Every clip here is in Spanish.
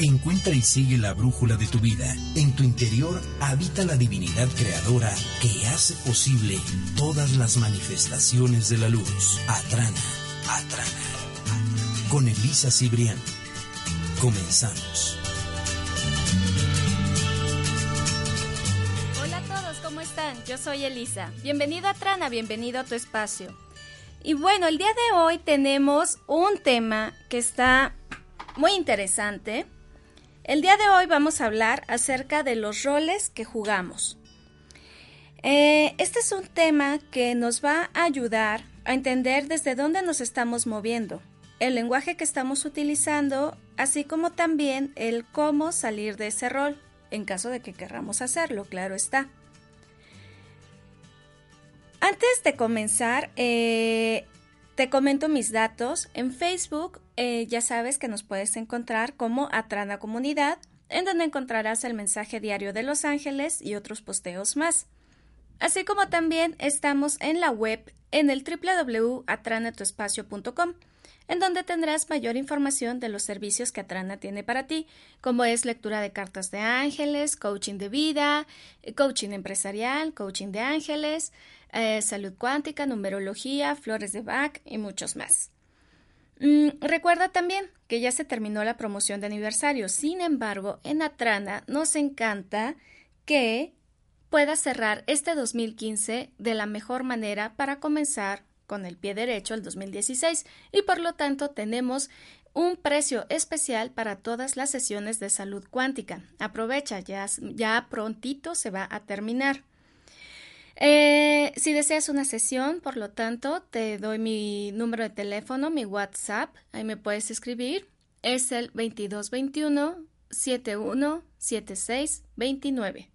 Encuentra y sigue la brújula de tu vida. En tu interior habita la divinidad creadora que hace posible todas las manifestaciones de la luz. Atrana, Atrana. Con Elisa Cibrián. Comenzamos. Hola a todos, ¿cómo están? Yo soy Elisa. Bienvenido a Trana, bienvenido a tu espacio. Y bueno, el día de hoy tenemos un tema que está muy interesante. El día de hoy vamos a hablar acerca de los roles que jugamos. Eh, este es un tema que nos va a ayudar a entender desde dónde nos estamos moviendo, el lenguaje que estamos utilizando, así como también el cómo salir de ese rol, en caso de que querramos hacerlo, claro está. Antes de comenzar, eh, te comento mis datos. En Facebook eh, ya sabes que nos puedes encontrar como Atrana Comunidad, en donde encontrarás el mensaje diario de Los Ángeles y otros posteos más. Así como también estamos en la web en el www.atranatuespacio.com, en donde tendrás mayor información de los servicios que Atrana tiene para ti, como es lectura de cartas de ángeles, coaching de vida, coaching empresarial, coaching de ángeles, eh, salud cuántica, numerología, flores de Bach y muchos más. Mm, recuerda también que ya se terminó la promoción de aniversario. Sin embargo, en Atrana nos encanta que puedas cerrar este 2015 de la mejor manera para comenzar con el pie derecho el 2016 y por lo tanto tenemos un precio especial para todas las sesiones de salud cuántica. Aprovecha, ya, ya prontito se va a terminar. Eh, si deseas una sesión, por lo tanto, te doy mi número de teléfono, mi WhatsApp, ahí me puedes escribir. Es el 2221 717629.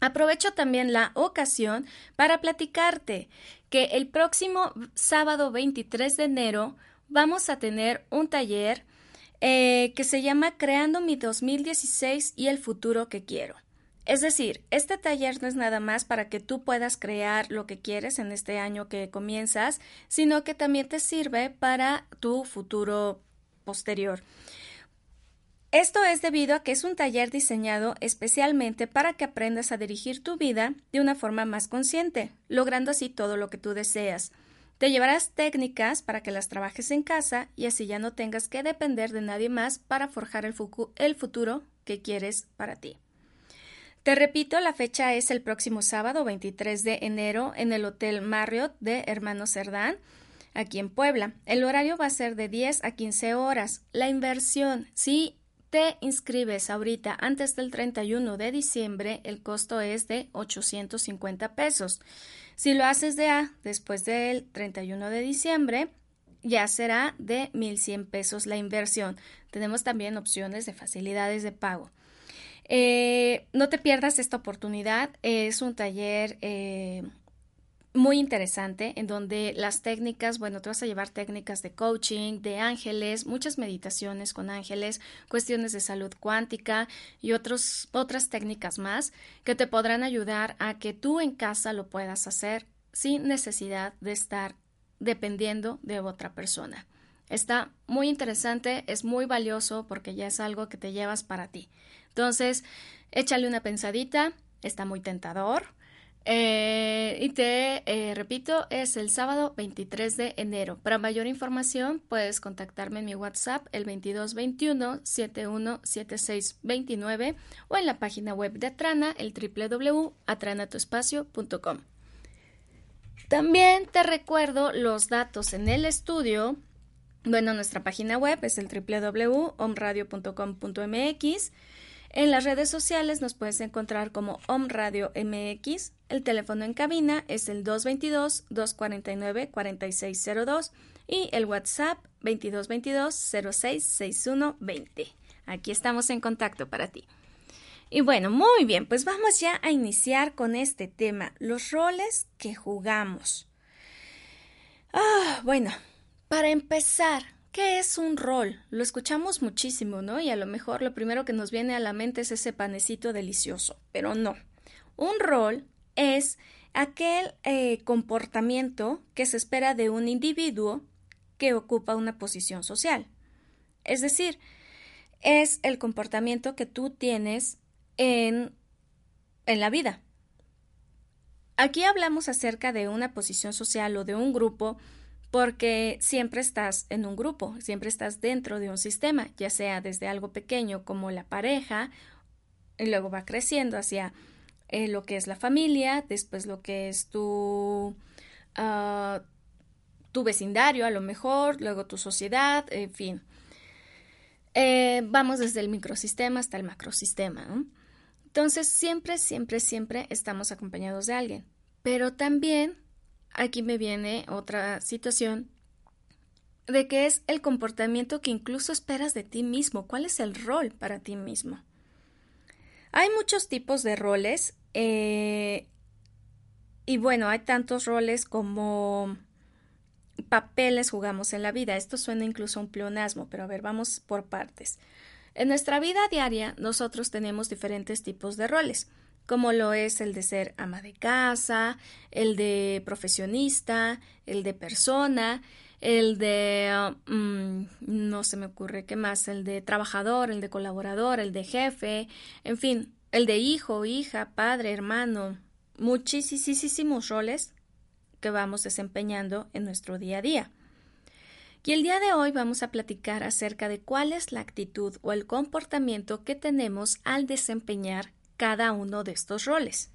Aprovecho también la ocasión para platicarte que el próximo sábado 23 de enero vamos a tener un taller eh, que se llama Creando mi 2016 y el futuro que quiero. Es decir, este taller no es nada más para que tú puedas crear lo que quieres en este año que comienzas, sino que también te sirve para tu futuro posterior. Esto es debido a que es un taller diseñado especialmente para que aprendas a dirigir tu vida de una forma más consciente, logrando así todo lo que tú deseas. Te llevarás técnicas para que las trabajes en casa y así ya no tengas que depender de nadie más para forjar el, futuro que quieres para ti. Te repito, la fecha es el próximo sábado 23 de enero en el Hotel Marriott de Hermano Cerdán, aquí en Puebla. El horario va a ser de 10 a 15 horas. La inversión, si te inscribes ahorita antes del 31 de diciembre, el costo es de 850 pesos. Si lo haces de A después del 31 de diciembre, ya será de 1100 pesos la inversión. Tenemos también opciones de facilidades de pago. Eh, no te pierdas esta oportunidad. Es un taller eh, muy interesante en donde las técnicas, bueno, te vas a llevar técnicas de coaching, de ángeles, muchas meditaciones con ángeles, cuestiones de salud cuántica y otros, otras técnicas más que te podrán ayudar a que tú en casa lo puedas hacer sin necesidad de estar dependiendo de otra persona. Está muy interesante, es muy valioso porque ya es algo que te llevas para ti. Entonces, échale una pensadita, está muy tentador. Eh, y te eh, repito, es el sábado 23 de enero. Para mayor información, puedes contactarme en mi WhatsApp, el 2221-717629, o en la página web de Atrana, el www.atranatuespacio.com. También te recuerdo los datos en el estudio. Bueno, nuestra página web es el www.omradio.com.mx. En las redes sociales nos puedes encontrar como Om Radio MX. El teléfono en cabina es el 222-249-4602 y el WhatsApp 2222-066120. Aquí estamos en contacto para ti. Y bueno, muy bien, pues vamos ya a iniciar con este tema, los roles que jugamos. Ah, bueno, para empezar, ¿qué es un rol? Lo escuchamos muchísimo, ¿no? Y a lo mejor lo primero que nos viene a la mente es ese panecito delicioso, pero no. Un rol es aquel eh, comportamiento que se espera de un individuo que ocupa una posición social. Es decir, es el comportamiento que tú tienes en, en la vida. Aquí hablamos acerca de una posición social o de un grupo porque siempre estás en un grupo, siempre estás dentro de un sistema, ya sea desde algo pequeño como la pareja, y luego va creciendo hacia eh, lo que es la familia, después lo que es tu, ah, tu vecindario a lo mejor, luego tu sociedad, en fin. Eh, vamos desde el microsistema hasta el macrosistema. ¿no? Entonces, siempre, siempre, siempre estamos acompañados de alguien. Pero también aquí me viene otra situación de que es el comportamiento que incluso esperas de ti mismo. ¿Cuál es el rol para ti mismo? Hay muchos tipos de roles eh, y bueno, hay tantos roles como papeles jugamos en la vida. Esto suena incluso a un pleonasmo, pero a ver, vamos por partes. En nuestra vida diaria nosotros tenemos diferentes tipos de roles, como lo es el de ser ama de casa, el de profesionista, el de persona, el de mm, no se me ocurre qué más, el de trabajador, el de colaborador, el de jefe, en fin, el de hijo, hija, padre, hermano, muchísimos roles que vamos desempeñando en nuestro día a día. Y el día de hoy vamos a platicar acerca de cuál es la actitud o el comportamiento que tenemos al desempeñar cada uno de estos roles.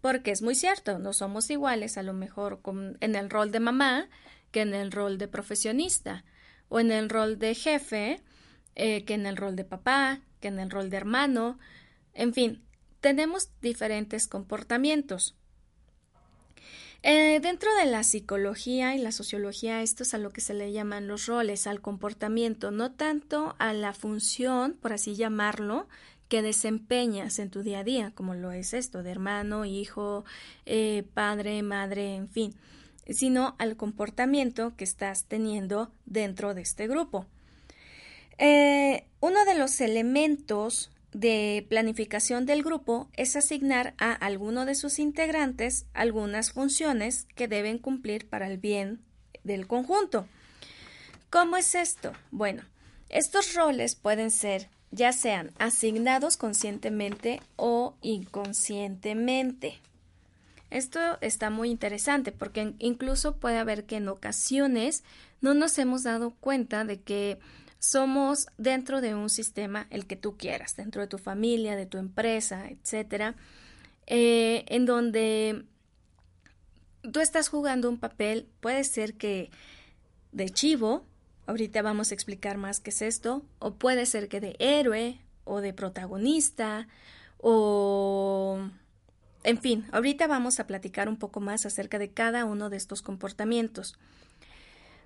Porque es muy cierto, no somos iguales a lo mejor en el rol de mamá que en el rol de profesionista, o en el rol de jefe eh, que en el rol de papá, que en el rol de hermano, en fin, tenemos diferentes comportamientos. Eh, dentro de la psicología y la sociología, esto es a lo que se le llaman los roles, al comportamiento, no tanto a la función, por así llamarlo, que desempeñas en tu día a día, como lo es esto de hermano, hijo, eh, padre, madre, en fin, sino al comportamiento que estás teniendo dentro de este grupo. Eh, uno de los elementos de planificación del grupo es asignar a alguno de sus integrantes algunas funciones que deben cumplir para el bien del conjunto. ¿Cómo es esto? Bueno, estos roles pueden ser ya sean asignados conscientemente o inconscientemente. Esto está muy interesante porque incluso puede haber que en ocasiones no nos hemos dado cuenta de que somos dentro de un sistema, el que tú quieras, dentro de tu familia, de tu empresa, etcétera, eh, en donde tú estás jugando un papel, puede ser que de chivo, ahorita vamos a explicar más qué es esto, o puede ser que de héroe o de protagonista o en fin, ahorita vamos a platicar un poco más acerca de cada uno de estos comportamientos.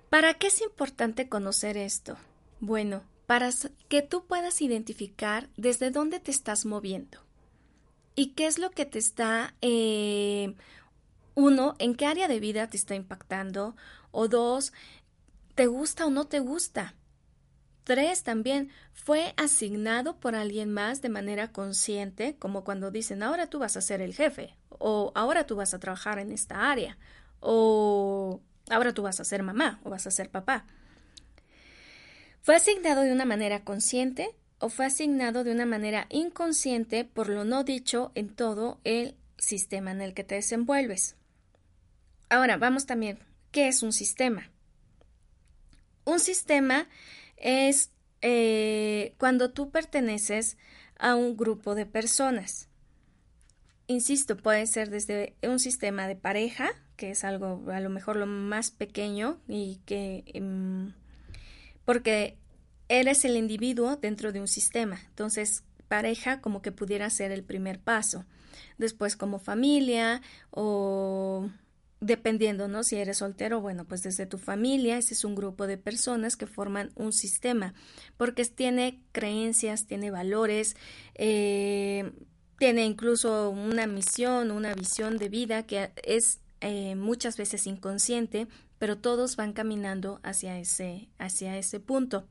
¿Para qué es importante conocer esto? Bueno, para que tú puedas identificar desde dónde te estás moviendo y qué es lo que te está, eh, uno, en qué área de vida te está impactando, o dos, te gusta o no te gusta. Tres, también fue asignado por alguien más de manera consciente, como cuando dicen ahora tú vas a ser el jefe, o ahora tú vas a trabajar en esta área, o ahora tú vas a ser mamá o vas a ser papá. ¿Fue asignado de una manera consciente o fue asignado de una manera inconsciente por lo no dicho en todo el sistema en el que te desenvuelves? Ahora, vamos también, ¿qué es un sistema? Un sistema es eh, cuando tú perteneces a un grupo de personas. Insisto, puede ser desde un sistema de pareja, que es algo a lo mejor lo más pequeño y que em, porque eres el individuo dentro de un sistema. Entonces, pareja como que pudiera ser el primer paso. Después como familia o dependiendo, ¿no? Si eres soltero, bueno, pues desde tu familia, ese es un grupo de personas que forman un sistema, porque tiene creencias, tiene valores, eh, tiene incluso una misión, una visión de vida que es eh, muchas veces inconsciente, pero todos van caminando hacia ese, hacia ese punto.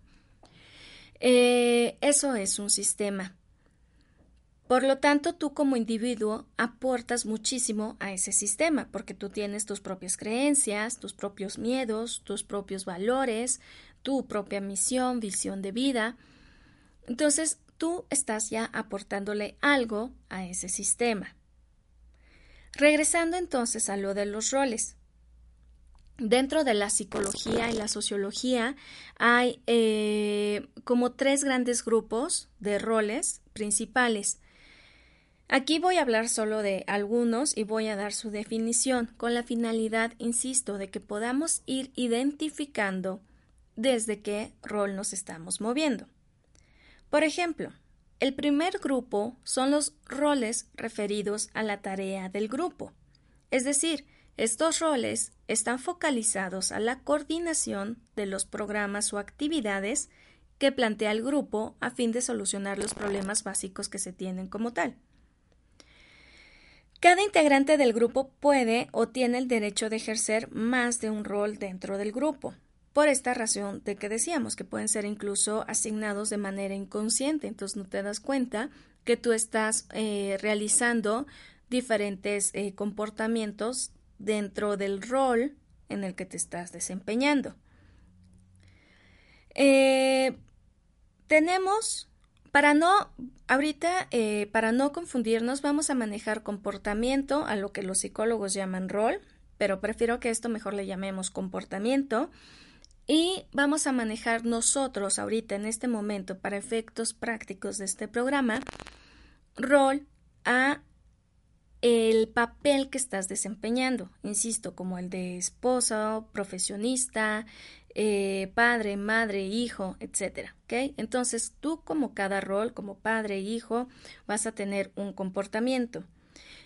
Eh, eso es un sistema. Por lo tanto, tú como individuo aportas muchísimo a ese sistema, porque tú tienes tus propias creencias, tus propios miedos, tus propios valores, tu propia misión, visión de vida. Entonces, tú estás ya aportándole algo a ese sistema. Regresando entonces a lo de los roles. Dentro de la psicología y la sociología hay eh, como tres grandes grupos de roles principales. Aquí voy a hablar solo de algunos y voy a dar su definición con la finalidad, insisto, de que podamos ir identificando desde qué rol nos estamos moviendo. Por ejemplo, el primer grupo son los roles referidos a la tarea del grupo. Es decir, estos roles están focalizados a la coordinación de los programas o actividades que plantea el grupo a fin de solucionar los problemas básicos que se tienen como tal. Cada integrante del grupo puede o tiene el derecho de ejercer más de un rol dentro del grupo, por esta razón de que decíamos que pueden ser incluso asignados de manera inconsciente, entonces no te das cuenta que tú estás eh, realizando diferentes eh, comportamientos dentro del rol en el que te estás desempeñando. Eh, tenemos para no, ahorita, eh, para no confundirnos, vamos a manejar comportamiento, a lo que los psicólogos llaman rol, pero prefiero que esto mejor le llamemos comportamiento. Y vamos a manejar nosotros ahorita, en este momento, para efectos prácticos de este programa, rol a el papel que estás desempeñando, insisto, como el de esposa, profesionista, eh, padre, madre, hijo, etcétera. ¿ok? Entonces tú como cada rol, como padre, hijo, vas a tener un comportamiento.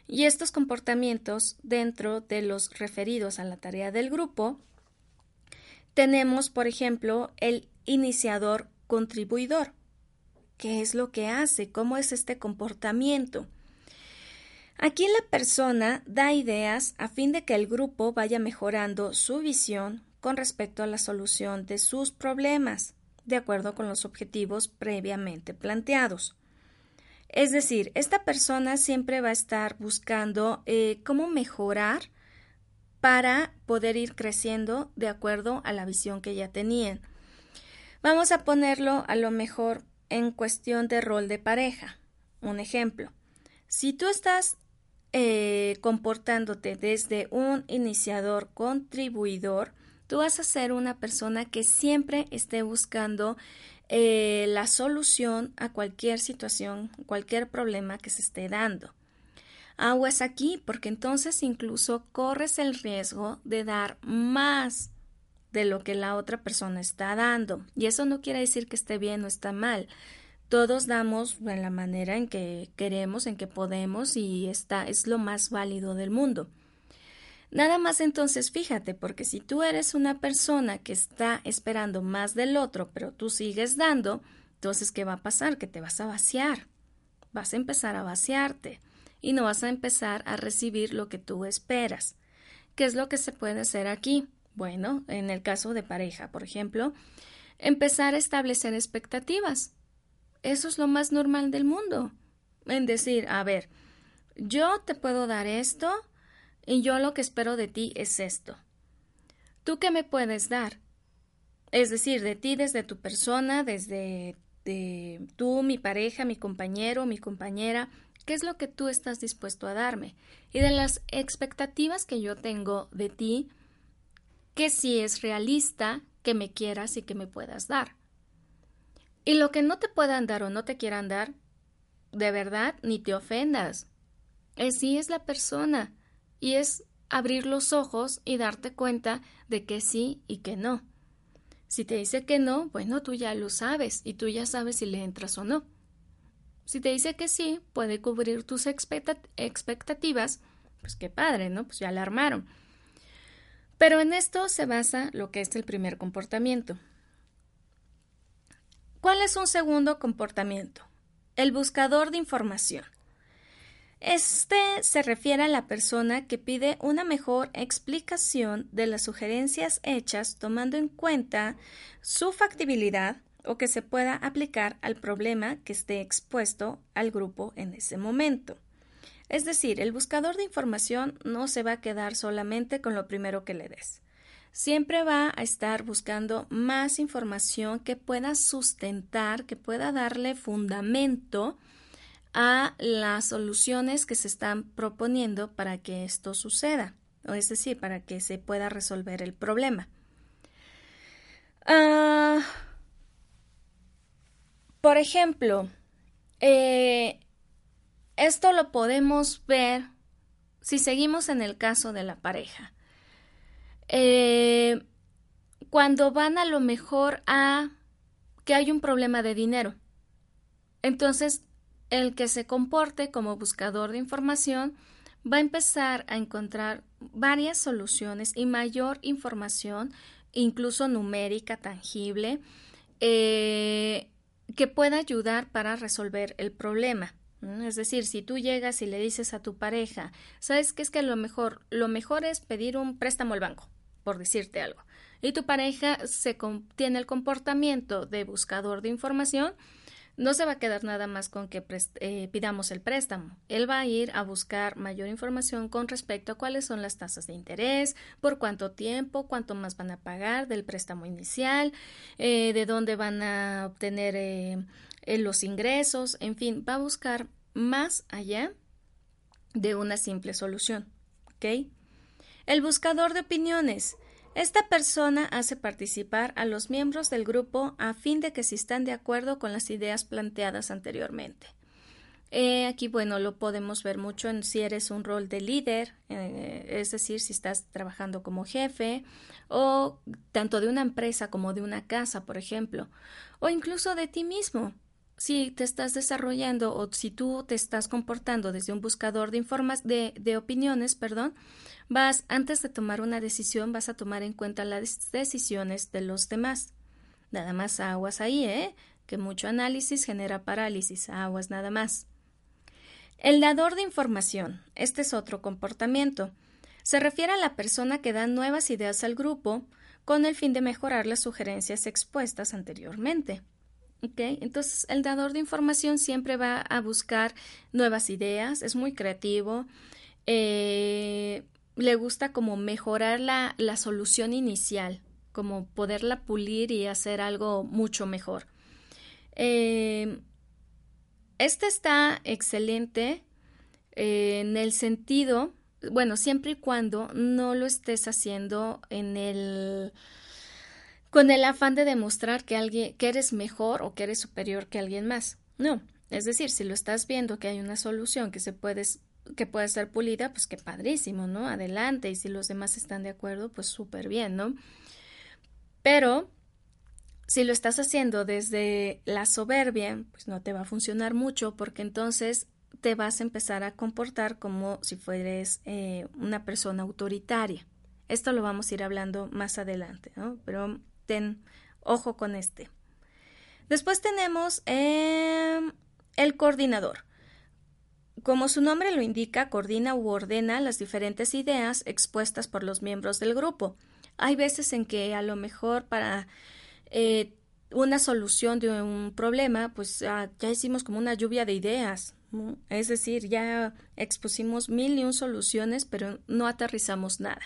Y estos comportamientos dentro de los referidos a la tarea del grupo, tenemos, por ejemplo, el iniciador contribuidor. ¿Qué es lo que hace? ¿Cómo es este comportamiento? Aquí la persona da ideas a fin de que el grupo vaya mejorando su visión, con respecto a la solución de sus problemas, de acuerdo con los objetivos previamente planteados. Es decir, esta persona siempre va a estar buscando eh, cómo mejorar para poder ir creciendo de acuerdo a la visión que ya tenían. Vamos a ponerlo a lo mejor en cuestión de rol de pareja. Un ejemplo. Si tú estás eh, comportándote desde un iniciador contribuidor, Tú vas a ser una persona que siempre esté buscando eh, la solución a cualquier situación, cualquier problema que se esté dando. Aguas aquí, porque entonces incluso corres el riesgo de dar más de lo que la otra persona está dando. Y eso no quiere decir que esté bien o está mal. Todos damos en la manera en que queremos, en que podemos y está es lo más válido del mundo. Nada más entonces fíjate, porque si tú eres una persona que está esperando más del otro, pero tú sigues dando, entonces ¿qué va a pasar? Que te vas a vaciar. Vas a empezar a vaciarte y no vas a empezar a recibir lo que tú esperas. ¿Qué es lo que se puede hacer aquí? Bueno, en el caso de pareja, por ejemplo, empezar a establecer expectativas. Eso es lo más normal del mundo. En decir, a ver, yo te puedo dar esto, y yo lo que espero de ti es esto. ¿Tú qué me puedes dar? Es decir, de ti desde tu persona, desde de tú, mi pareja, mi compañero, mi compañera, ¿qué es lo que tú estás dispuesto a darme? Y de las expectativas que yo tengo de ti, que si es realista que me quieras y que me puedas dar. Y lo que no te puedan dar o no te quieran dar, de verdad, ni te ofendas. Así es la persona y es abrir los ojos y darte cuenta de que sí y que no. Si te dice que no, bueno, tú ya lo sabes y tú ya sabes si le entras o no. Si te dice que sí, puede cubrir tus expectativas, pues qué padre, ¿no? Pues ya la armaron. Pero en esto se basa lo que es el primer comportamiento. ¿Cuál es un segundo comportamiento? El buscador de información. Este se refiere a la persona que pide una mejor explicación de las sugerencias hechas tomando en cuenta su factibilidad o que se pueda aplicar al problema que esté expuesto al grupo en ese momento. Es decir, el buscador de información no se va a quedar solamente con lo primero que le des. Siempre va a estar buscando más información que pueda sustentar, que pueda darle fundamento a las soluciones que se están proponiendo para que esto suceda, o es decir, para que se pueda resolver el problema. Ah, por ejemplo, eh, esto lo podemos ver si seguimos en el caso de la pareja. Eh, cuando van a lo mejor a que hay un problema de dinero. Entonces, el que se comporte como buscador de información va a empezar a encontrar varias soluciones y mayor información, incluso numérica, tangible, eh, que pueda ayudar para resolver el problema. Es decir, si tú llegas y le dices a tu pareja, ¿sabes qué es que lo mejor? Lo mejor es pedir un préstamo al banco, por decirte algo. Y tu pareja se tiene el comportamiento de buscador de información, no se va a quedar nada más con que eh, pidamos el préstamo. Él va a ir a buscar mayor información con respecto a cuáles son las tasas de interés, por cuánto tiempo, cuánto más van a pagar del préstamo inicial, eh, de dónde van a obtener eh, los ingresos, en fin, va a buscar más allá de una simple solución. ¿Ok? El buscador de opiniones. Esta persona hace participar a los miembros del grupo a fin de que si están de acuerdo con las ideas planteadas anteriormente. Eh, aquí, bueno, lo podemos ver mucho en si eres un rol de líder, eh, es decir, si estás trabajando como jefe, o tanto de una empresa como de una casa, por ejemplo, o incluso de ti mismo si te estás desarrollando o si tú te estás comportando desde un buscador de informas de, de, opiniones, perdón, vas antes de tomar una decisión vas a tomar en cuenta las decisiones de los demás. Nada más aguas ahí, ¿eh? Que mucho análisis genera parálisis, aguas nada más. El dador de información. Este es otro comportamiento. Se refiere a la persona que da nuevas ideas al grupo con el fin de mejorar las sugerencias expuestas anteriormente. Entonces, el dador de información siempre va a buscar nuevas ideas, es muy creativo, eh, le gusta como mejorar la, la, solución inicial, como poderla pulir y hacer algo mucho mejor. Eh, este está excelente eh, en el sentido, bueno, siempre y cuando no lo estés haciendo en el con el afán de demostrar que alguien que eres mejor o que eres superior que alguien más. No, es decir, si lo estás viendo que hay una solución que se puede que puede ser pulida, pues qué padrísimo, ¿no? Adelante, y si los demás están de acuerdo, pues súper bien, ¿no? Pero si lo estás haciendo desde la soberbia, pues no te va a funcionar mucho porque entonces te vas a empezar a comportar como si fueres eh, una persona autoritaria. Esto lo vamos a ir hablando más adelante, ¿no? Pero ojo con este. Después tenemos em, el coordinador. Como su nombre lo indica, coordina u ordena las diferentes ideas expuestas por los miembros del grupo. Hay veces en que a lo mejor para eh, una solución de un problema, pues ya hicimos como una lluvia de ideas. Es decir, ya expusimos mil y un soluciones, pero no aterrizamos nada.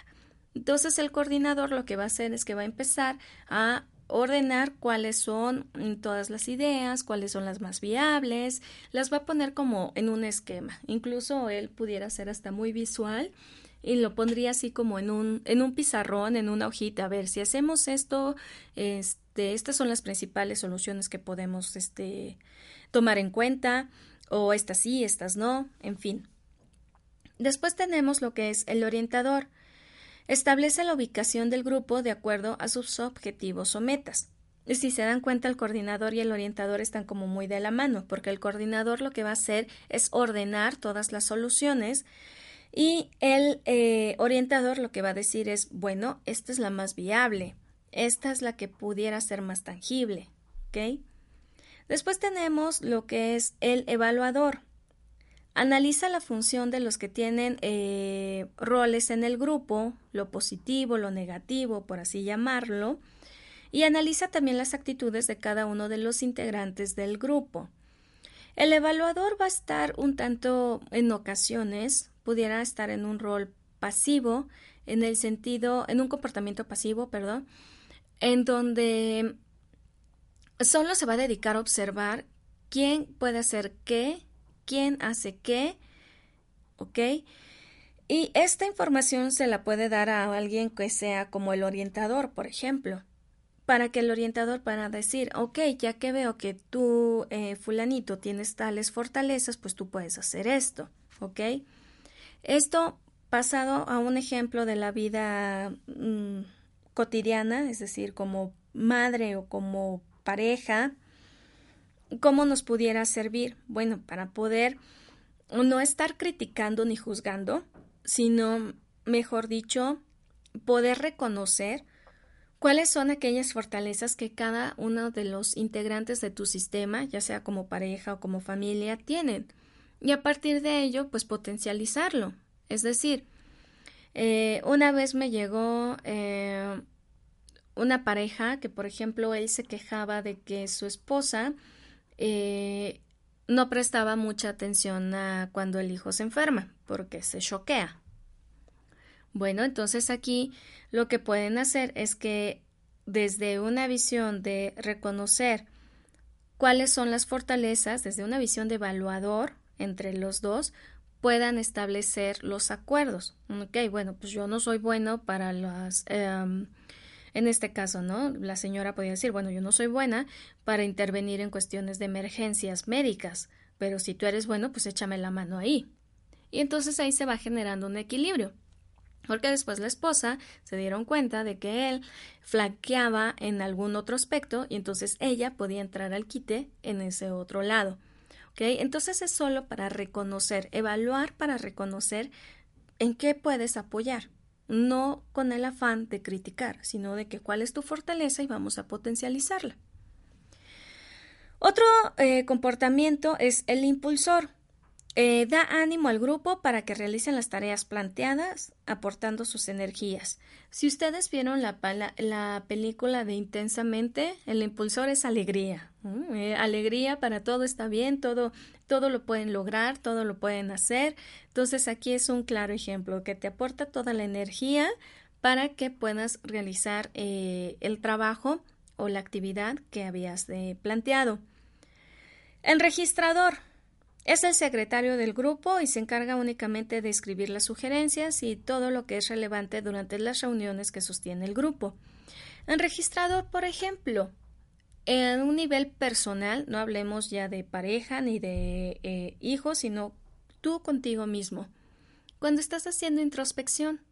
Entonces el coordinador lo que va a hacer es que va a empezar a ordenar cuáles son todas las ideas, cuáles son las más viables, las va a poner como en un esquema. Incluso él pudiera ser hasta muy visual y lo pondría así como en un, en un pizarrón, en una hojita. A ver, si hacemos esto, este, estas son las principales soluciones que podemos este, tomar en cuenta, o estas sí, estas no, en fin. Después tenemos lo que es el orientador. Establece la ubicación del grupo de acuerdo a sus objetivos o metas. Si se dan cuenta, el coordinador y el orientador están como muy de la mano, porque el coordinador lo que va a hacer es ordenar todas las soluciones Y el eh, orientador lo que va a decir es, bueno, esta es la más viable, esta es la que pudiera ser más tangible, ¿ok? Después tenemos lo que es el evaluador. Analiza la función de los que tienen eh, roles en el grupo, lo positivo, lo negativo, por así llamarlo, y analiza también las actitudes de cada uno de los integrantes del grupo. El evaluador va a estar un tanto, en ocasiones, pudiera estar en un rol pasivo, en el sentido, en un comportamiento pasivo, perdón, en donde solo se va a dedicar a observar quién puede hacer qué, quién hace qué, ¿ok? Y esta información se la puede dar a alguien que sea como el orientador, por ejemplo, para que el orientador pueda decir, ok, ya que veo que tú, eh, fulanito, tienes tales fortalezas, pues tú puedes hacer esto, ¿ok? Esto pasado a un ejemplo de la vida mm, cotidiana, es decir, como madre o como pareja, ¿cómo nos pudiera servir? Bueno, para poder no estar criticando ni juzgando, sino, mejor dicho, poder reconocer cuáles son aquellas fortalezas que cada uno de los integrantes de tu sistema, ya sea como pareja o como familia, tienen. Y a partir de ello, pues potencializarlo. Es decir, eh, una vez me llegó eh, una pareja que, por ejemplo, él se quejaba de que su esposa eh, no prestaba mucha atención a cuando el hijo se enferma, porque se choquea. Bueno, entonces aquí lo que pueden hacer es que desde una visión de reconocer cuáles son las fortalezas, desde una visión de evaluador entre los dos, puedan establecer los acuerdos. Ok, bueno, pues yo no soy bueno para las em, en este caso, ¿no? La señora podía decir, bueno, yo no soy buena para intervenir en cuestiones de emergencias médicas, pero si tú eres bueno, pues échame la mano ahí. Y entonces ahí se va generando un equilibrio. Porque después la esposa se dieron cuenta de que él flaqueaba en algún otro aspecto y entonces ella podía entrar al quite en ese otro lado. ¿Ok? Entonces es solo para reconocer, evaluar para reconocer en qué puedes apoyar no con el afán de criticar, sino de que cuál es tu fortaleza y vamos a potencializarla. Otro eh, comportamiento es el impulsor. Eh, da ánimo al grupo para que realicen las tareas planteadas, aportando sus energías. Si ustedes vieron la, la película de Intensamente, el impulsor es alegría. Eh, alegría para todo está bien, todo, todo lo pueden lograr, todo lo pueden hacer. Entonces aquí es un claro ejemplo que te aporta toda la energía para que puedas realizar eh, el trabajo o la actividad que habías planteado. El registrador es el secretario del grupo y se encarga únicamente de escribir las sugerencias y todo lo que es relevante durante las reuniones que sostiene el grupo. El registrador, por ejemplo, en un nivel personal, no hablemos ya de pareja ni de eh, hijos, sino tú contigo mismo. Cuando estás haciendo introspección,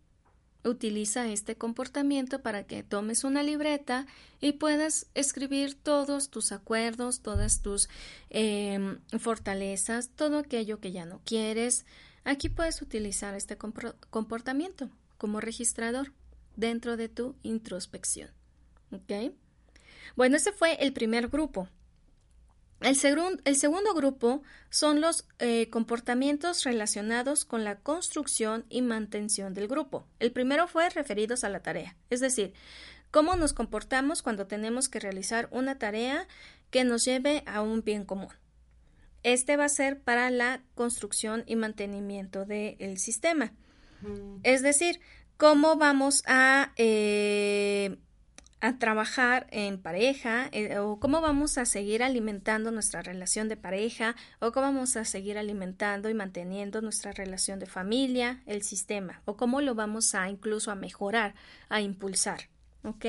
Utiliza este comportamiento para que tomes una libreta y puedas escribir todos tus acuerdos, todas tus em, fortalezas, todo aquello que ya no quieres. Aquí puedes utilizar este comportamiento como registrador dentro de tu introspección. ¿Ok? Bueno, ese fue el primer grupo. El, segundo grupo son los eh, comportamientos relacionados con la construcción y mantención del grupo. El primero fue referidos a la tarea, es decir, cómo nos comportamos cuando tenemos que realizar una tarea que nos lleve a un bien común. Este va a ser para la construcción y mantenimiento del sistema. Es decir, cómo vamos a eh, a trabajar en pareja eh, o cómo vamos a seguir alimentando nuestra relación de pareja o cómo vamos a seguir alimentando y manteniendo nuestra relación de familia, el sistema o cómo lo vamos a incluso a mejorar, a impulsar, ¿ok?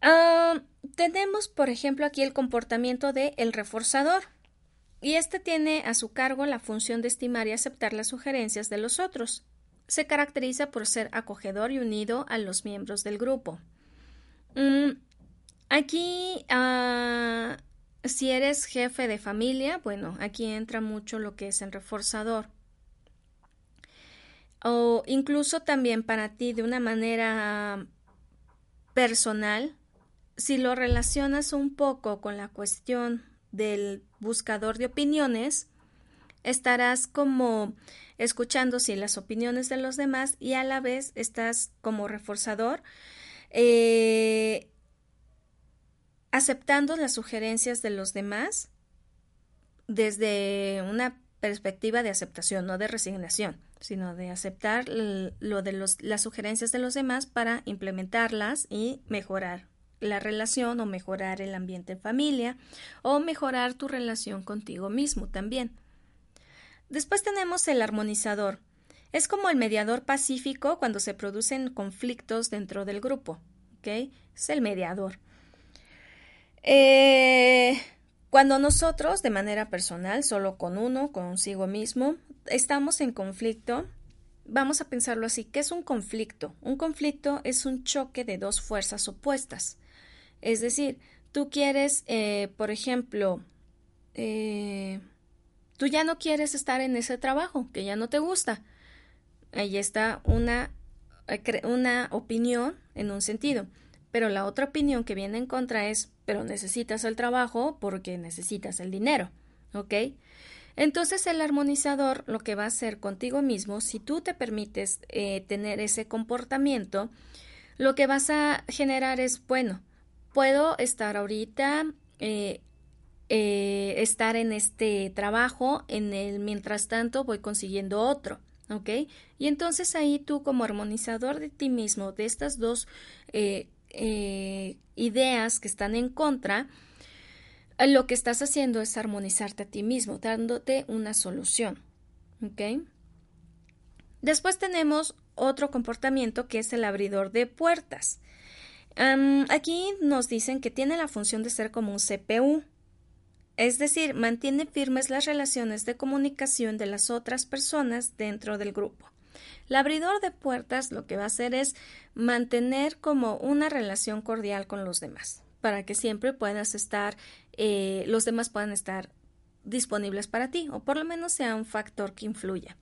Ah, tenemos, por ejemplo, aquí el comportamiento de el reforzador y este tiene a su cargo la función de estimar y aceptar las sugerencias de los otros. Se caracteriza por ser acogedor y unido a los miembros del grupo. Mm, aquí, ah, si eres jefe de familia, bueno, aquí entra mucho lo que es el reforzador. o incluso también para ti de una manera personal, si lo relacionas un poco con la cuestión del buscador de opiniones, estarás como escuchando las opiniones de los demás y a la vez estás como reforzador eh, aceptando las sugerencias de los demás desde una perspectiva de aceptación, no de resignación, sino de aceptar lo de las sugerencias de los demás para implementarlas y mejorar la relación o mejorar el ambiente en familia o mejorar tu relación contigo mismo también. Después tenemos el armonizador. Es como el mediador pacífico cuando se producen conflictos dentro del grupo. ¿ok? Es el mediador. Eh, cuando nosotros, de manera personal, solo con uno, consigo mismo, estamos en conflicto, vamos a pensarlo así, ¿qué es un conflicto? Un conflicto es un choque de dos fuerzas opuestas. Es decir, tú quieres, eh, por ejemplo, eh, tú ya no quieres estar en ese trabajo, que ya no te gusta. Ahí está una, una opinión en un sentido pero la otra opinión que viene en contra es, pero necesitas el trabajo porque necesitas el dinero, ¿ok? Entonces el armonizador lo que va a hacer contigo mismo, si tú te permites eh, tener ese comportamiento, lo que vas a generar es, bueno, puedo estar ahorita, eh, eh, estar en este trabajo, en el mientras tanto voy consiguiendo otro. ¿Ok? Y entonces ahí tú como armonizador de ti mismo, de estas dos eh, ideas que están en contra, eh, lo que estás haciendo es armonizarte a ti mismo, dándote una solución. ¿Ok? Después tenemos otro comportamiento que es el abridor de puertas. aquí nos dicen que tiene la función de ser como un CPU, es decir, mantiene firmes las relaciones de comunicación de las otras personas dentro del grupo. El abridor de puertas lo que va a hacer es mantener como una relación cordial con los demás, para que siempre puedas estar, eh, los demás puedan estar disponibles para ti, o por lo menos sea un factor que influya.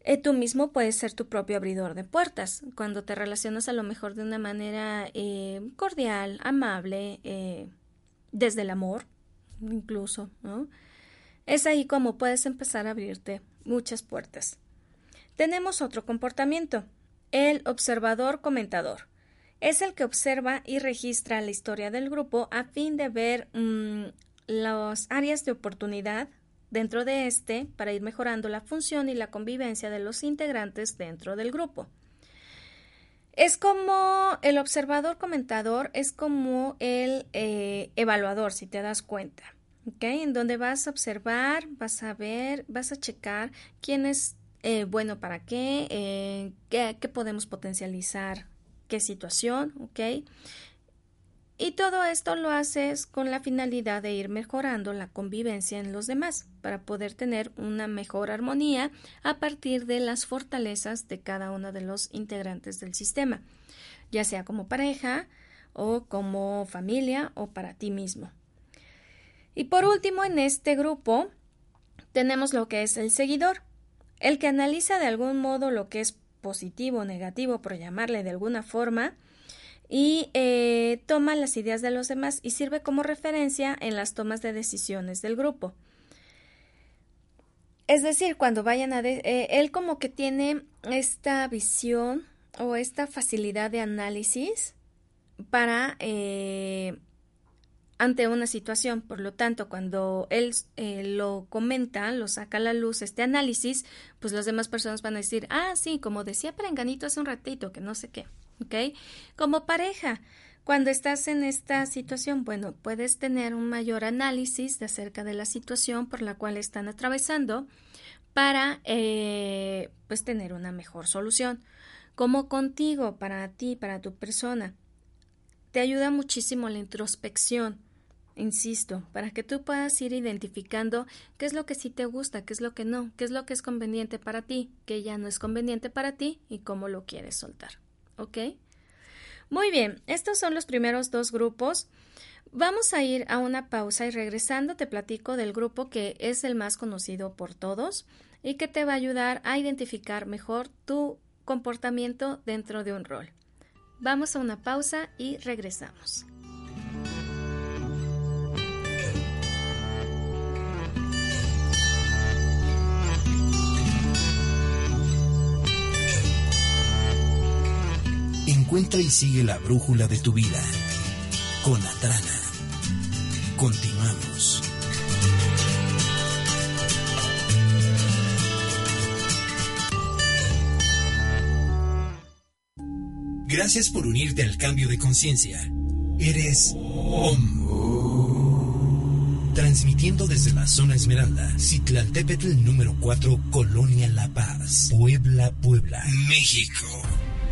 Eh, tú mismo puedes ser tu propio abridor de puertas cuando te relacionas a lo mejor de una manera eh, cordial, amable, desde el amor, incluso, ¿no? Es ahí como puedes empezar a abrirte muchas puertas. Tenemos otro comportamiento, el observador comentador. Es el que observa y registra la historia del grupo a fin de ver mm, las áreas de oportunidad dentro de este para ir mejorando la función y la convivencia de los integrantes dentro del grupo. Es como el observador comentador, es como el eh, evaluador, si te das cuenta. En donde vas a observar, vas a ver, vas a checar quién es eh, bueno, ¿para qué? Eh, qué? ¿Qué podemos potencializar? ¿Qué situación? ¿Ok? Y todo esto lo haces con la finalidad de ir mejorando la convivencia en los demás, para poder tener una mejor armonía a partir de las fortalezas de cada uno de los integrantes del sistema, ya sea como pareja o como familia o para ti mismo. Y por último, en este grupo tenemos lo que es el seguidor. El que analiza de algún modo lo que es positivo o negativo, por llamarle de alguna forma, y eh, toma las ideas de los demás y sirve como referencia en las tomas de decisiones del grupo. Es decir, cuando vayan a... Eh, él como que tiene esta visión o esta facilidad de análisis para eh, ante una situación. Por lo tanto, cuando él eh, lo comenta, lo saca a la luz este análisis, pues las demás personas van a decir, ah, sí, como decía Perenganito hace un ratito, que no sé qué, ¿ok? Como pareja, cuando estás en esta situación, bueno, puedes tener un mayor análisis de acerca de la situación por la cual están atravesando para, eh, pues, tener una mejor solución. Como contigo, para ti, para tu persona, te ayuda muchísimo la introspección insisto, para que tú puedas ir identificando qué es lo que sí te gusta, qué es lo que no, qué es lo que es conveniente para ti, qué ya no es conveniente para ti y cómo lo quieres soltar. ¿Ok? Muy bien, estos son los primeros dos grupos. Vamos a ir a una pausa y regresando te platico del grupo que es el más conocido por todos. y que te va a ayudar a identificar mejor tu comportamiento dentro de un rol. Vamos a una pausa y regresamos. Encuentra y sigue la brújula de tu vida. Con Atrana. Continuamos. Gracias por unirte al cambio de conciencia. Eres OM. Transmitiendo desde la zona Esmeralda, Citlaltépetl número 4, Colonia La Paz, Puebla, Puebla, México.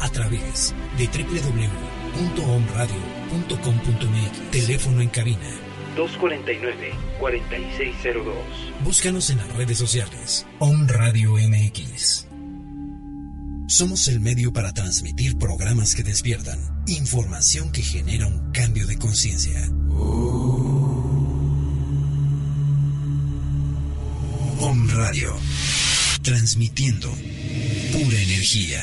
A través de www.omradio.com.mx. Teléfono en cabina 249-4602. Búscanos en las redes sociales. Om Radio MX. Somos el medio para transmitir programas que despiertan, información que genera un cambio de conciencia. Om Radio, transmitiendo pura energía.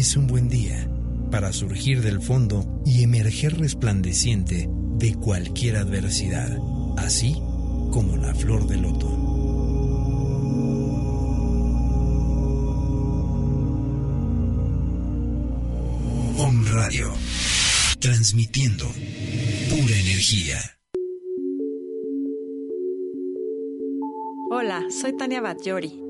Es un buen día para surgir del fondo y emerger resplandeciente de cualquier adversidad, así como la flor de loto. Om Radio, transmitiendo pura energía. Hola, soy Tania Batllori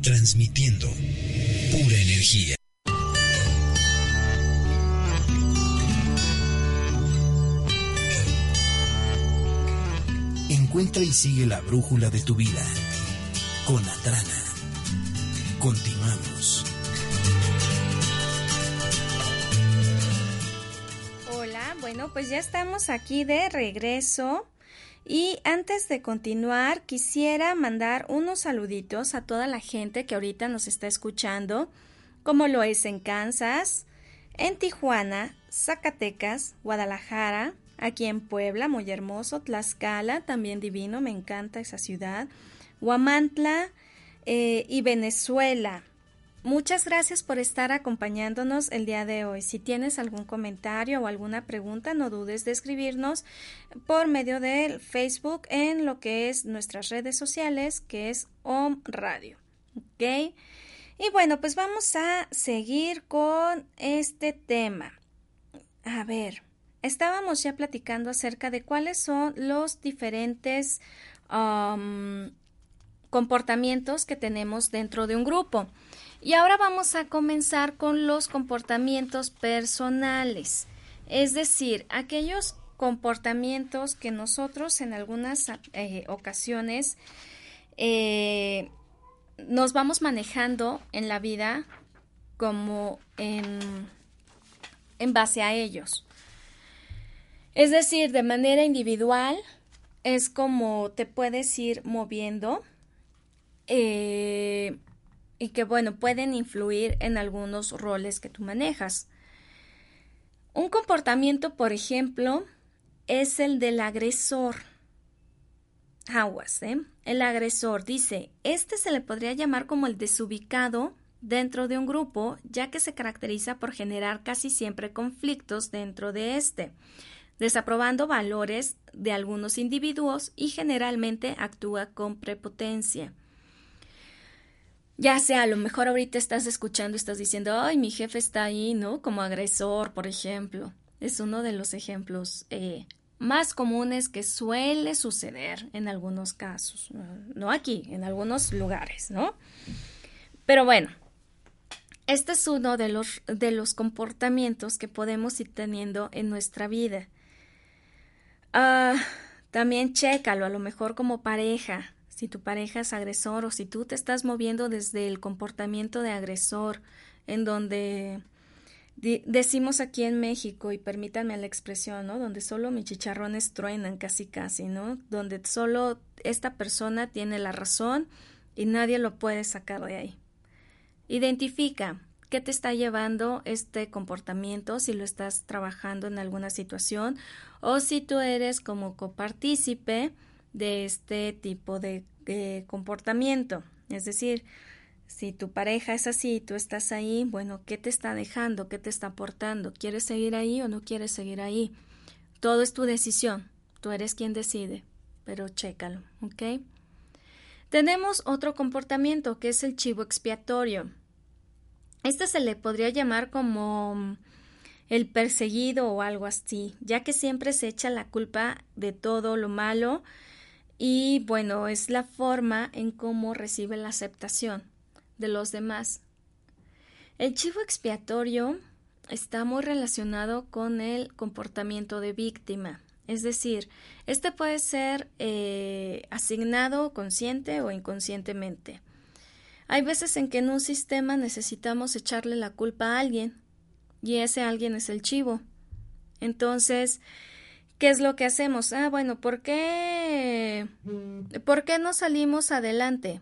Transmitiendo pura energía. Encuentra y sigue la brújula de tu vida. Con Atrana. Continuamos. Hola, bueno, pues ya estamos aquí de regreso. Y antes de continuar, quisiera mandar unos saluditos a toda la gente que ahorita nos está escuchando, como lo es en Kansas, en Tijuana, Zacatecas, Guadalajara, aquí en Puebla, muy hermoso, Tlaxcala, también divino, me encanta esa ciudad, Huamantla eh, y Venezuela. Muchas gracias por estar acompañándonos el día de hoy. Si tienes algún comentario o alguna pregunta, no dudes de escribirnos por medio del Facebook en lo que es nuestras redes sociales, que es OM Radio. ¿Ok? Y bueno, pues vamos a seguir con este tema. A ver, estábamos ya platicando acerca de cuáles son los diferentes um, comportamientos que tenemos dentro de un grupo. Y ahora vamos a comenzar con los comportamientos personales, es decir, aquellos comportamientos que nosotros en algunas eh, ocasiones eh, nos vamos manejando en la vida como en, en base a ellos. Es decir, de manera individual es como te puedes ir moviendo eh, y que, bueno, pueden influir en algunos roles que tú manejas. Un comportamiento, por ejemplo, es el del agresor. Aguas, ¿eh? El agresor dice, este se le podría llamar como el desubicado dentro de un grupo, ya que se caracteriza por generar casi siempre conflictos dentro de este, desaprobando valores de algunos individuos y generalmente actúa con prepotencia. Ya sea, a lo mejor ahorita estás escuchando, estás diciendo, ay, mi jefe está ahí, ¿no? Como agresor, por ejemplo. Es uno de los ejemplos eh, más comunes que suele suceder en algunos casos. No aquí, en algunos lugares, ¿no? Pero bueno, este es uno de los, de los comportamientos que podemos ir teniendo en nuestra vida. Ah, también chécalo, a lo mejor como pareja, si tu pareja es agresor o si tú te estás moviendo desde el comportamiento de agresor, en donde decimos aquí en México, y permítanme la expresión, ¿no? Donde solo mis chicharrones truenan casi casi, ¿no? Donde solo esta persona tiene la razón y nadie lo puede sacar de ahí. Identifica qué te está llevando este comportamiento, si lo estás trabajando en alguna situación o si tú eres como copartícipe de este tipo de, comportamiento. Es decir, si tu pareja es así y tú estás ahí, bueno, ¿qué te está dejando? ¿Qué te está aportando? ¿Quieres seguir ahí o no quieres seguir ahí? Todo es tu decisión. Tú eres quien decide, pero chécalo, ¿ok? Tenemos otro comportamiento que es el chivo expiatorio. Este se le podría llamar como el perseguido o algo así, ya que siempre se echa la culpa de todo lo malo y bueno, es la forma en cómo recibe la aceptación de los demás. El chivo expiatorio está muy relacionado con el comportamiento de víctima, es decir, este puede ser eh, asignado consciente o inconscientemente. Hay veces en que en un sistema necesitamos echarle la culpa a alguien y ese alguien es el chivo. Entonces, ¿Qué es lo que hacemos? Ah, bueno, ¿por qué, ¿por qué no salimos adelante?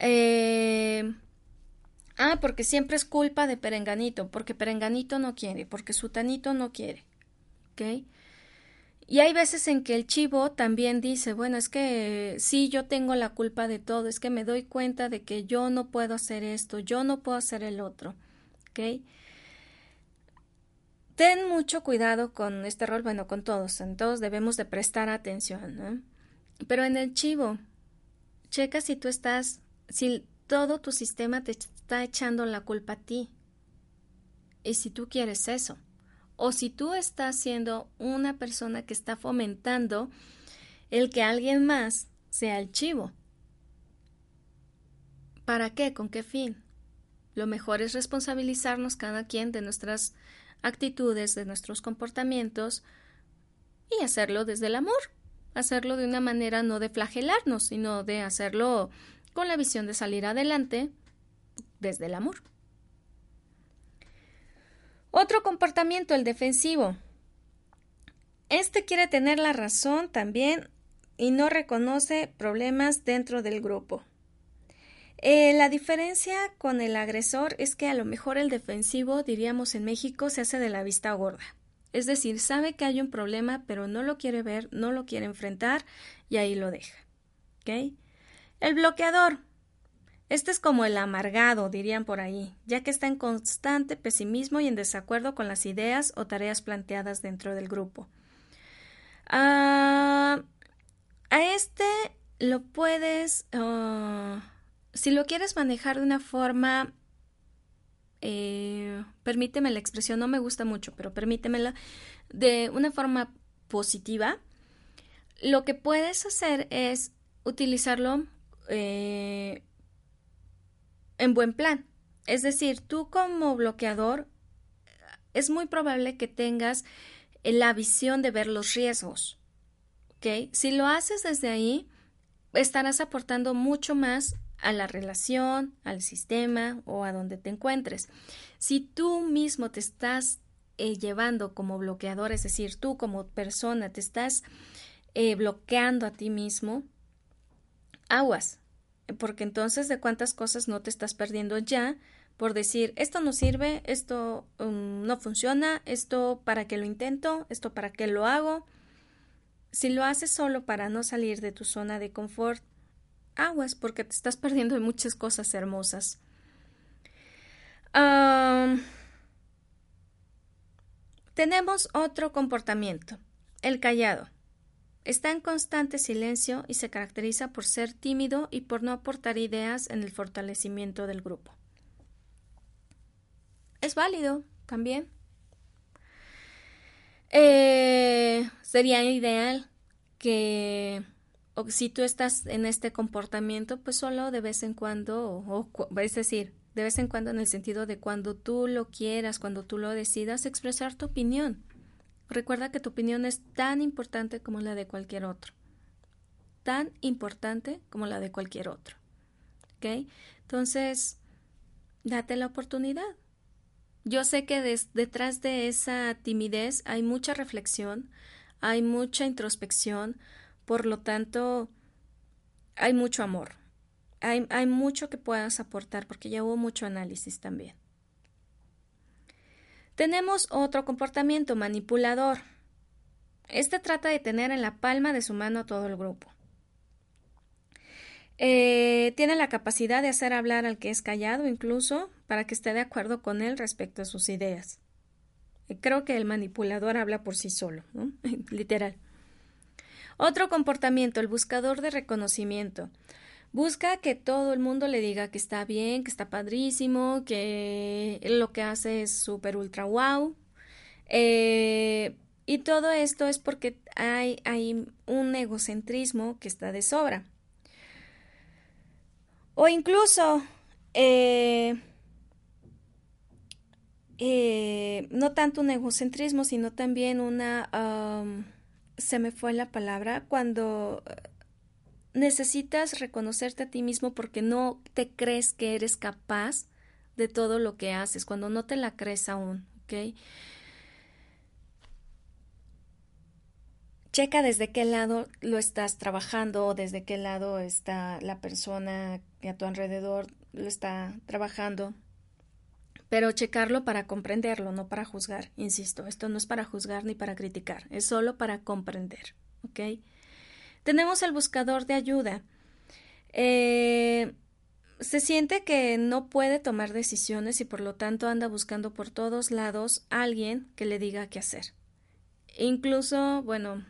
Eh, ah, porque siempre es culpa de Perenganito, porque Perenganito no quiere, porque Sutanito no quiere. ¿Ok? Y hay veces en que el chivo también dice, bueno, es que sí, yo tengo la culpa de todo, es que me doy cuenta de que yo no puedo hacer esto, yo no puedo hacer el otro. ¿Ok? Ten mucho cuidado con este rol, bueno, con todos, en todos debemos de prestar atención, ¿no? Pero en el chivo, checa si tú estás, si todo tu sistema te está echando la culpa a ti. Y si tú quieres eso. O si tú estás siendo una persona que está fomentando el que alguien más sea el chivo. ¿Para qué? ¿Con qué fin? Lo mejor es responsabilizarnos cada quien de nuestras actitudes, de nuestros comportamientos y hacerlo desde el amor, hacerlo de una manera no de flagelarnos, sino de hacerlo con la visión de salir adelante desde el amor. Otro comportamiento, el defensivo. Este quiere tener la razón también y no reconoce problemas dentro del grupo. Eh, la diferencia con el agresor es que a lo mejor el defensivo, diríamos en México, se hace de la vista gorda. Es decir, sabe que hay un problema, pero no lo quiere ver, no lo quiere enfrentar y ahí lo deja. ¿Ok? El bloqueador. Este es como el amargado, dirían por ahí, ya que está en constante pesimismo y en desacuerdo con las ideas o tareas planteadas dentro del grupo. Ah, a este lo puedes... Ah, si lo quieres manejar de una forma, eh, permíteme la expresión, no me gusta mucho, pero permítemela, de una forma positiva, lo que puedes hacer es utilizarlo eh, en buen plan. Es decir, tú como bloqueador es muy probable que tengas la visión de ver los riesgos. ¿ok? Si lo haces desde ahí, estarás aportando mucho más a la relación, al sistema o a donde te encuentres. Si tú mismo te estás eh, llevando como bloqueador, es decir, tú como persona te estás eh, bloqueando a ti mismo, aguas, porque entonces de cuántas cosas no te estás perdiendo ya por decir esto no sirve, esto um, no funciona, esto para qué lo intento, esto para qué lo hago. Si lo haces solo para no salir de tu zona de confort, aguas porque te estás perdiendo de muchas cosas hermosas. tenemos otro comportamiento, el callado. Está en constante silencio y se caracteriza por ser tímido y por no aportar ideas en el fortalecimiento del grupo. Es válido también. Eh, sería ideal que si tú estás en este comportamiento, pues solo de vez en cuando, o, es decir, de vez en cuando en el sentido de cuando tú lo quieras, cuando tú lo decidas, expresar tu opinión. Recuerda que tu opinión es tan importante como la de cualquier otro. Tan importante como la de cualquier otro. ¿Ok? Entonces, date la oportunidad. Yo sé que detrás de esa timidez hay mucha reflexión, hay mucha introspección, por lo tanto, hay mucho amor. Hay, hay mucho que puedas aportar porque ya hubo mucho análisis también. Tenemos otro comportamiento manipulador. Este trata de tener en la palma de su mano a todo el grupo. Eh, tiene la capacidad de hacer hablar al que es callado incluso para que esté de acuerdo con él respecto a sus ideas. Creo que el manipulador habla por sí solo, literal. Otro comportamiento, el buscador de reconocimiento. Busca que todo el mundo le diga que está bien, que está padrísimo, que lo que hace es súper ultra wow. Eh, y todo esto es porque hay, hay un egocentrismo que está de sobra. O incluso, eh, eh, no tanto un egocentrismo, sino también una... se me fue la palabra, cuando necesitas reconocerte a ti mismo porque no te crees que eres capaz de todo lo que haces, cuando no te la crees aún, ¿ok? Checa desde qué lado lo estás trabajando o desde qué lado está la persona que a tu alrededor lo está trabajando. Pero checarlo para comprenderlo, no para juzgar. Insisto, esto no es para juzgar ni para criticar, es solo para comprender. ¿Ok? Tenemos el buscador de ayuda. Eh, se siente que no puede tomar decisiones y por lo tanto anda buscando por todos lados a alguien que le diga qué hacer. Incluso, bueno,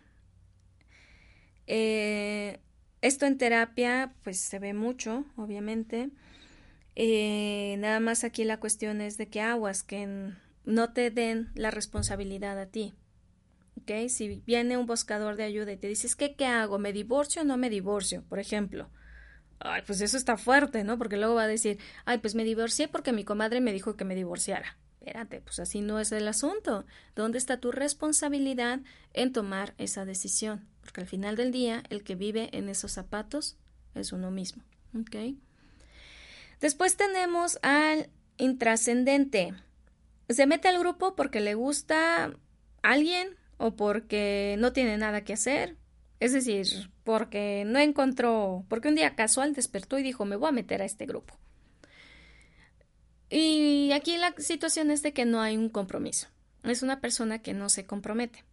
eh, esto en terapia pues se ve mucho, obviamente. Eh, nada más aquí la cuestión es de que aguas, que no te den la responsabilidad a ti. Si viene un buscador de ayuda y te dices, ¿qué, ¿qué hago? ¿Me divorcio o no me divorcio? Por ejemplo. Ay, pues eso está fuerte, ¿no? Porque luego va a decir, ay, pues me divorcié porque mi comadre me dijo que me divorciara. Espérate, pues así no es el asunto. ¿Dónde está tu responsabilidad en tomar esa decisión? Porque al final del día, el que vive en esos zapatos es uno mismo. ¿Ok? Después tenemos al intrascendente. Se mete al grupo porque le gusta alguien o porque no tiene nada que hacer. Es decir, porque no encontró, porque un día casual despertó y dijo, me voy a meter a este grupo. Y aquí la situación es de que no hay un compromiso. Es una persona que no se compromete.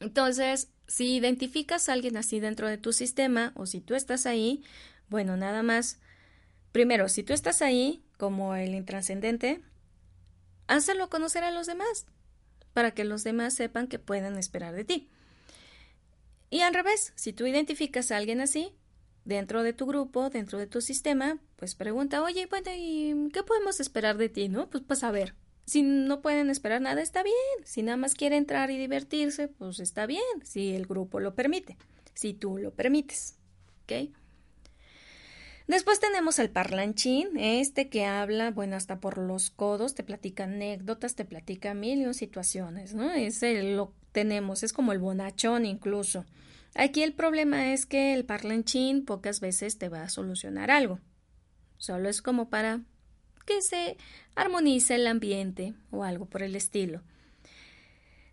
Entonces, si identificas a alguien así dentro de tu sistema o si tú estás ahí, bueno, nada más. Primero, si tú estás ahí, como el intrascendente, hazlo conocer a los demás para que los demás sepan que pueden esperar de ti. Y al revés, si tú identificas a alguien así, dentro de tu grupo, dentro de tu sistema, pues pregunta, oye, bueno, ¿y qué podemos esperar de ti? ¿No? Pues, pues a ver, si no pueden esperar nada, está bien. Si nada más quiere entrar y divertirse, pues está bien, si el grupo lo permite, si tú lo permites. ¿Ok? Después tenemos el parlanchín, este que habla, bueno, hasta por los codos, te platica anécdotas, te platica mil situaciones, ¿no? Ese lo tenemos, es como el bonachón incluso. Aquí el problema es que el parlanchín pocas veces te va a solucionar algo. Solo es como para que se armonice el ambiente o algo por el estilo.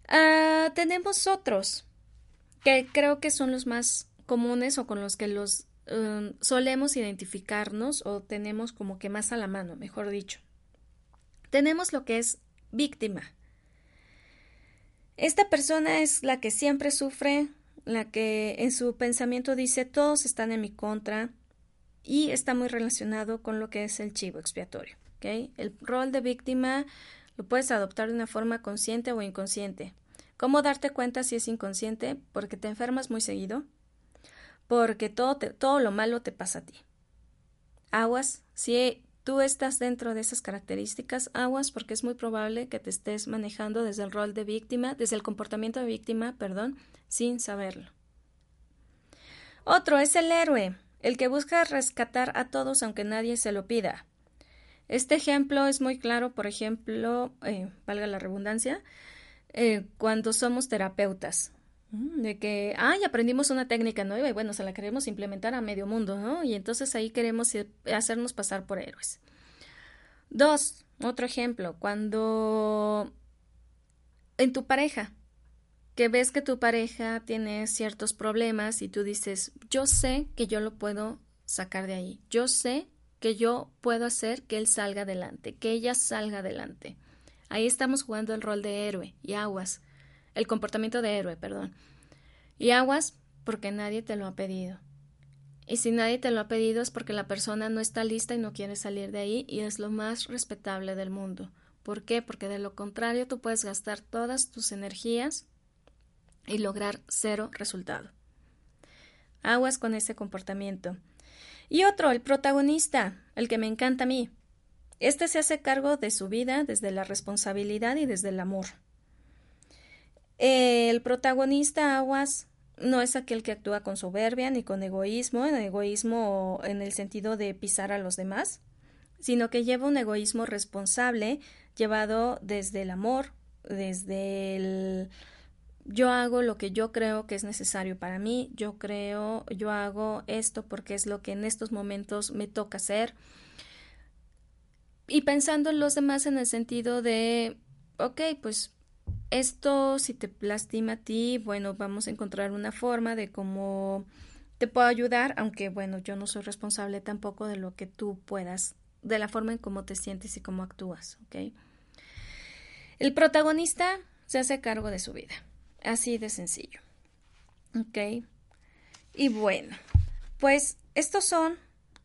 Ah, tenemos otros que creo que son los más comunes o con los que los um, solemos identificarnos o tenemos como que más a la mano, mejor dicho. Tenemos lo que es víctima. Esta persona es la que siempre sufre, la que en su pensamiento dice todos están en mi contra y está muy relacionado con lo que es el chivo expiatorio. El rol de víctima lo puedes adoptar de una forma consciente o inconsciente. ¿Cómo darte cuenta si es inconsciente? Porque te enfermas muy seguido, porque todo, todo lo malo te pasa a ti. Aguas, si tú estás dentro de esas características, aguas, porque es muy probable que te estés manejando desde el rol de víctima, desde el comportamiento de víctima, perdón, sin saberlo. Otro es el héroe, el que busca rescatar a todos aunque nadie se lo pida. Este ejemplo es muy claro, por ejemplo, eh, valga la redundancia, eh, cuando somos terapeutas. De que, ay, aprendimos una técnica nueva y bueno, se la queremos implementar a medio mundo, ¿no? Y entonces ahí queremos hacernos pasar por héroes. Dos, otro ejemplo, cuando en tu pareja, que ves que tu pareja tiene ciertos problemas y tú dices, yo sé que yo lo puedo sacar de ahí, yo sé que yo puedo hacer que él salga adelante, que ella salga adelante. Ahí estamos jugando el rol de héroe y aguas, el comportamiento de héroe, perdón. Y aguas porque nadie te lo ha pedido. Y si nadie te lo ha pedido es porque la persona no está lista y no quiere salir de ahí y es lo más respetable del mundo. ¿Por qué? Porque de lo contrario tú puedes gastar todas tus energías y lograr cero resultado. Aguas con ese comportamiento. Y otro, el protagonista, el que me encanta a mí. Este se hace cargo de su vida desde la responsabilidad y desde el amor. El protagonista Aguas no es aquel que actúa con soberbia ni con egoísmo, en egoísmo en el sentido de pisar a los demás, sino que lleva un egoísmo responsable llevado desde el amor, desde el yo hago lo que yo creo que es necesario para mí, yo creo, yo hago esto porque es lo que en estos momentos me toca hacer, y pensando en los demás en el sentido de, ok, pues esto si te lastima a ti, bueno, vamos a encontrar una forma de cómo te puedo ayudar, aunque bueno, yo no soy responsable tampoco de lo que tú puedas, de la forma en cómo te sientes y cómo actúas, ok. El protagonista se hace cargo de su vida, así de sencillo, ok. Y bueno, pues estos son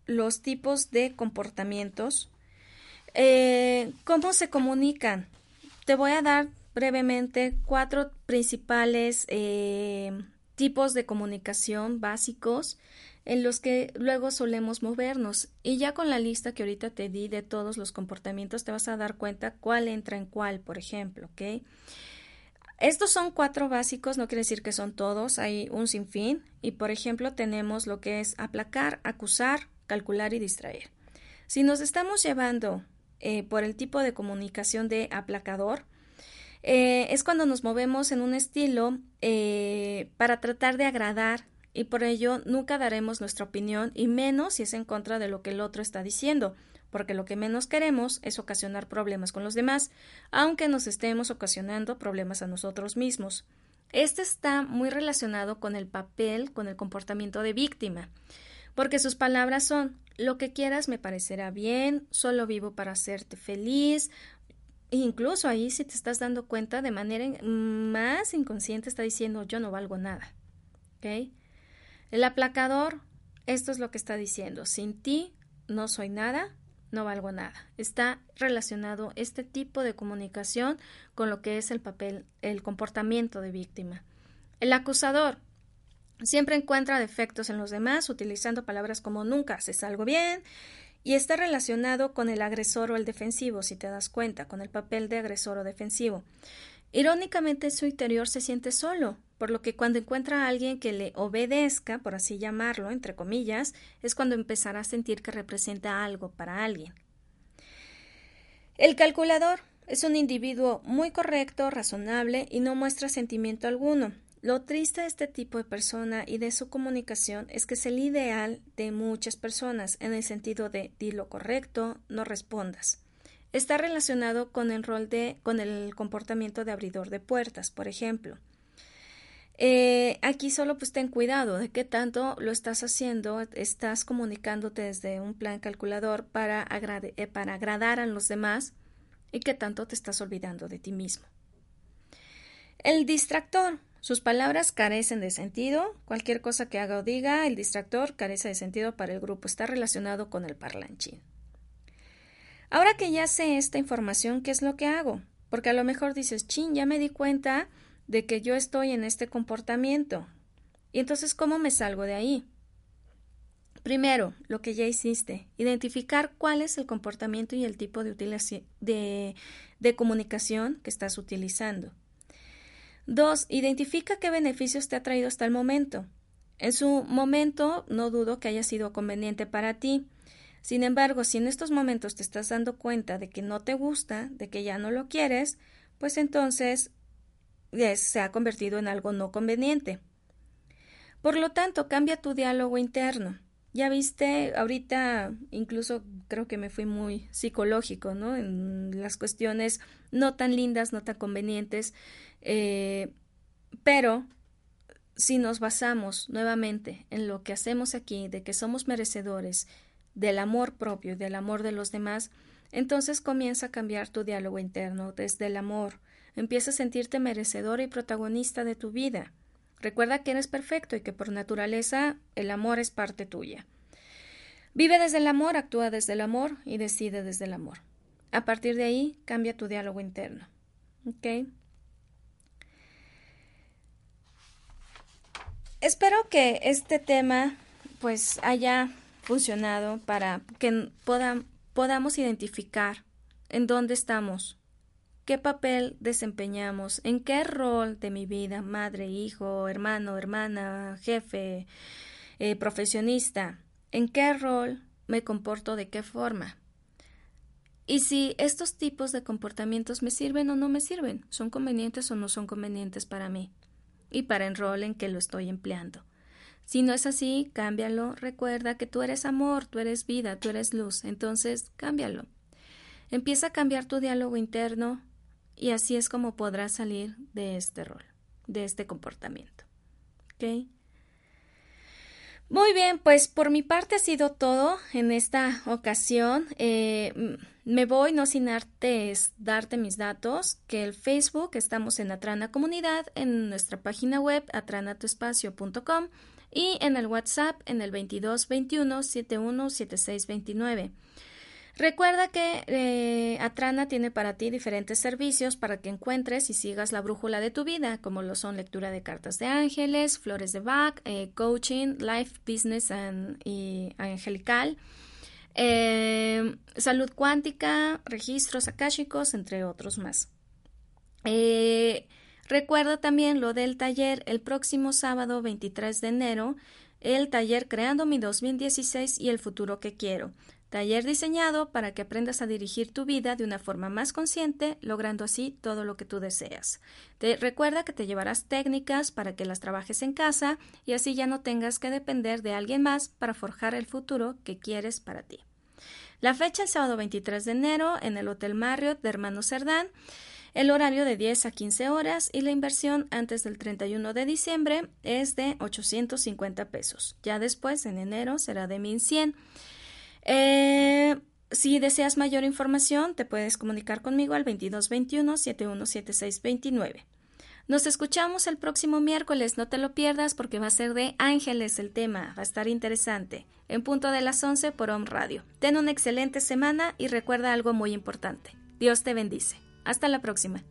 los tipos de comportamientos eh, ¿Cómo se comunican? Te voy a dar brevemente cuatro principales eh, tipos de comunicación básicos en los que luego solemos movernos. Y ya con la lista que ahorita te di de todos los comportamientos, te vas a dar cuenta cuál entra en cuál, por ejemplo, ¿ok? Estos son cuatro básicos, no quiere decir que son todos, hay un sinfín. Y por ejemplo, tenemos lo que es aplacar, acusar, calcular y distraer. Si nos estamos llevando eh, por el tipo de comunicación de aplacador, eh, es cuando nos movemos en un estilo eh, para tratar de agradar y por ello nunca daremos nuestra opinión y menos si es en contra de lo que el otro está diciendo, porque lo que menos queremos es ocasionar problemas con los demás, aunque nos estemos ocasionando problemas a nosotros mismos. Este está muy relacionado con el papel, con el comportamiento de víctima porque sus palabras son lo que quieras me parecerá bien, solo vivo para hacerte feliz. Incluso ahí si te estás dando cuenta de manera más inconsciente está diciendo yo no valgo nada. ¿Ok? El aplacador, esto es lo que está diciendo, sin ti no soy nada, no valgo nada. Está relacionado este tipo de comunicación con lo que es el papel, el comportamiento de víctima. El acusador, Siempre encuentra defectos en los demás utilizando palabras como nunca haces algo bien y está relacionado con el agresor o el defensivo, si te das cuenta, con el papel de agresor o defensivo. Irónicamente, su interior se siente solo, por lo que cuando encuentra a alguien que le obedezca, por así llamarlo, entre comillas, es cuando empezará a sentir que representa algo para alguien. El calculador es un individuo muy correcto, razonable y no muestra sentimiento alguno. Lo triste de este tipo de persona y de su comunicación es que es el ideal de muchas personas en el sentido de di lo correcto, no respondas. Está relacionado con el rol de con el comportamiento de abridor de puertas, por ejemplo. Eh, aquí solo pues ten cuidado de qué tanto lo estás haciendo, estás comunicándote desde un plan calculador para, eh, para agradar a los demás y qué tanto te estás olvidando de ti mismo. El distractor. Sus palabras carecen de sentido. Cualquier cosa que haga o diga, el distractor carece de sentido para el grupo. Está relacionado con el parlanchín. Ahora que ya sé esta información, ¿qué es lo que hago? Porque a lo mejor dices, chin, ya me di cuenta de que yo estoy en este comportamiento. Y entonces, ¿cómo me salgo de ahí? Primero, lo que ya hiciste, identificar cuál es el comportamiento y el tipo de, de, comunicación que estás utilizando. Dos, identifica qué beneficios te ha traído hasta el momento. En su momento, no dudo que haya sido conveniente para ti. Sin embargo, si en estos momentos te estás dando cuenta de que no te gusta, de que ya no lo quieres, pues entonces se ha convertido en algo no conveniente. Por lo tanto, cambia tu diálogo interno. Ya viste, ahorita incluso creo que me fui muy psicológico, ¿no? En las cuestiones no tan lindas, no tan convenientes, eh, pero si nos basamos nuevamente en lo que hacemos aquí, de que somos merecedores del amor propio y del amor de los demás, entonces comienza a cambiar tu diálogo interno desde el amor, Empieza a sentirte merecedor y protagonista de tu vida. Recuerda que eres perfecto y que por naturaleza el amor es parte tuya. Vive desde el amor, actúa desde el amor y decide desde el amor. A partir de ahí, cambia tu diálogo interno. ¿Ok? Espero que este tema pues haya funcionado para que podamos identificar en dónde estamos qué papel desempeñamos, en qué rol de mi vida, madre, hijo, hermano, hermana, jefe, eh, profesionista, en qué rol me comporto, de qué forma. Y si estos tipos de comportamientos me sirven o no me sirven, son convenientes o no son convenientes para mí y para el rol en que lo estoy empleando. Si no es así, cámbialo. Recuerda que tú eres amor, tú eres vida, tú eres luz. Entonces, cámbialo. Empieza a cambiar tu diálogo interno, y así es como podrás salir de este rol, de este comportamiento. ¿Ok? Muy bien, pues por mi parte ha sido todo en esta ocasión. Eh, me voy no sin darte mis datos, que el Facebook estamos en Atrana Comunidad, en nuestra página web atranatuespacio.com y en el WhatsApp en el 2221 717629. Recuerda que eh, Atrana tiene para ti diferentes servicios para que encuentres y sigas la brújula de tu vida, como lo son lectura de cartas de ángeles, flores de Bach, eh, coaching, life, business y angelical, eh, salud cuántica, registros akáshicos, entre otros más. recuerda también lo del taller el próximo sábado 23 de enero, el taller Creando mi 2016 y el futuro que quiero. Taller diseñado para que aprendas a dirigir tu vida de una forma más consciente, logrando así todo lo que tú deseas. Te recuerda que te llevarás técnicas para que las trabajes en casa y así ya no tengas que depender de alguien más para forjar el futuro que quieres para ti. La fecha el sábado 23 de enero en el Hotel Marriott de Hermano Cerdán. El horario de 10 a 15 horas y la inversión antes del 31 de diciembre es de 850 pesos. Ya después, en enero, será de 1100. Eh, si deseas mayor información, te puedes comunicar conmigo al 2221-717629. Nos escuchamos el próximo miércoles, no te lo pierdas porque va a ser de ángeles el tema, va a estar interesante, en punto de las 11 por Home Radio. Ten una excelente semana y recuerda algo muy importante. Dios te bendice. Hasta la próxima.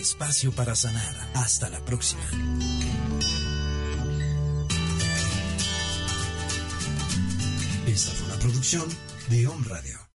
Espacio para sanar. Hasta la próxima. Esta fue una producción de Home Radio.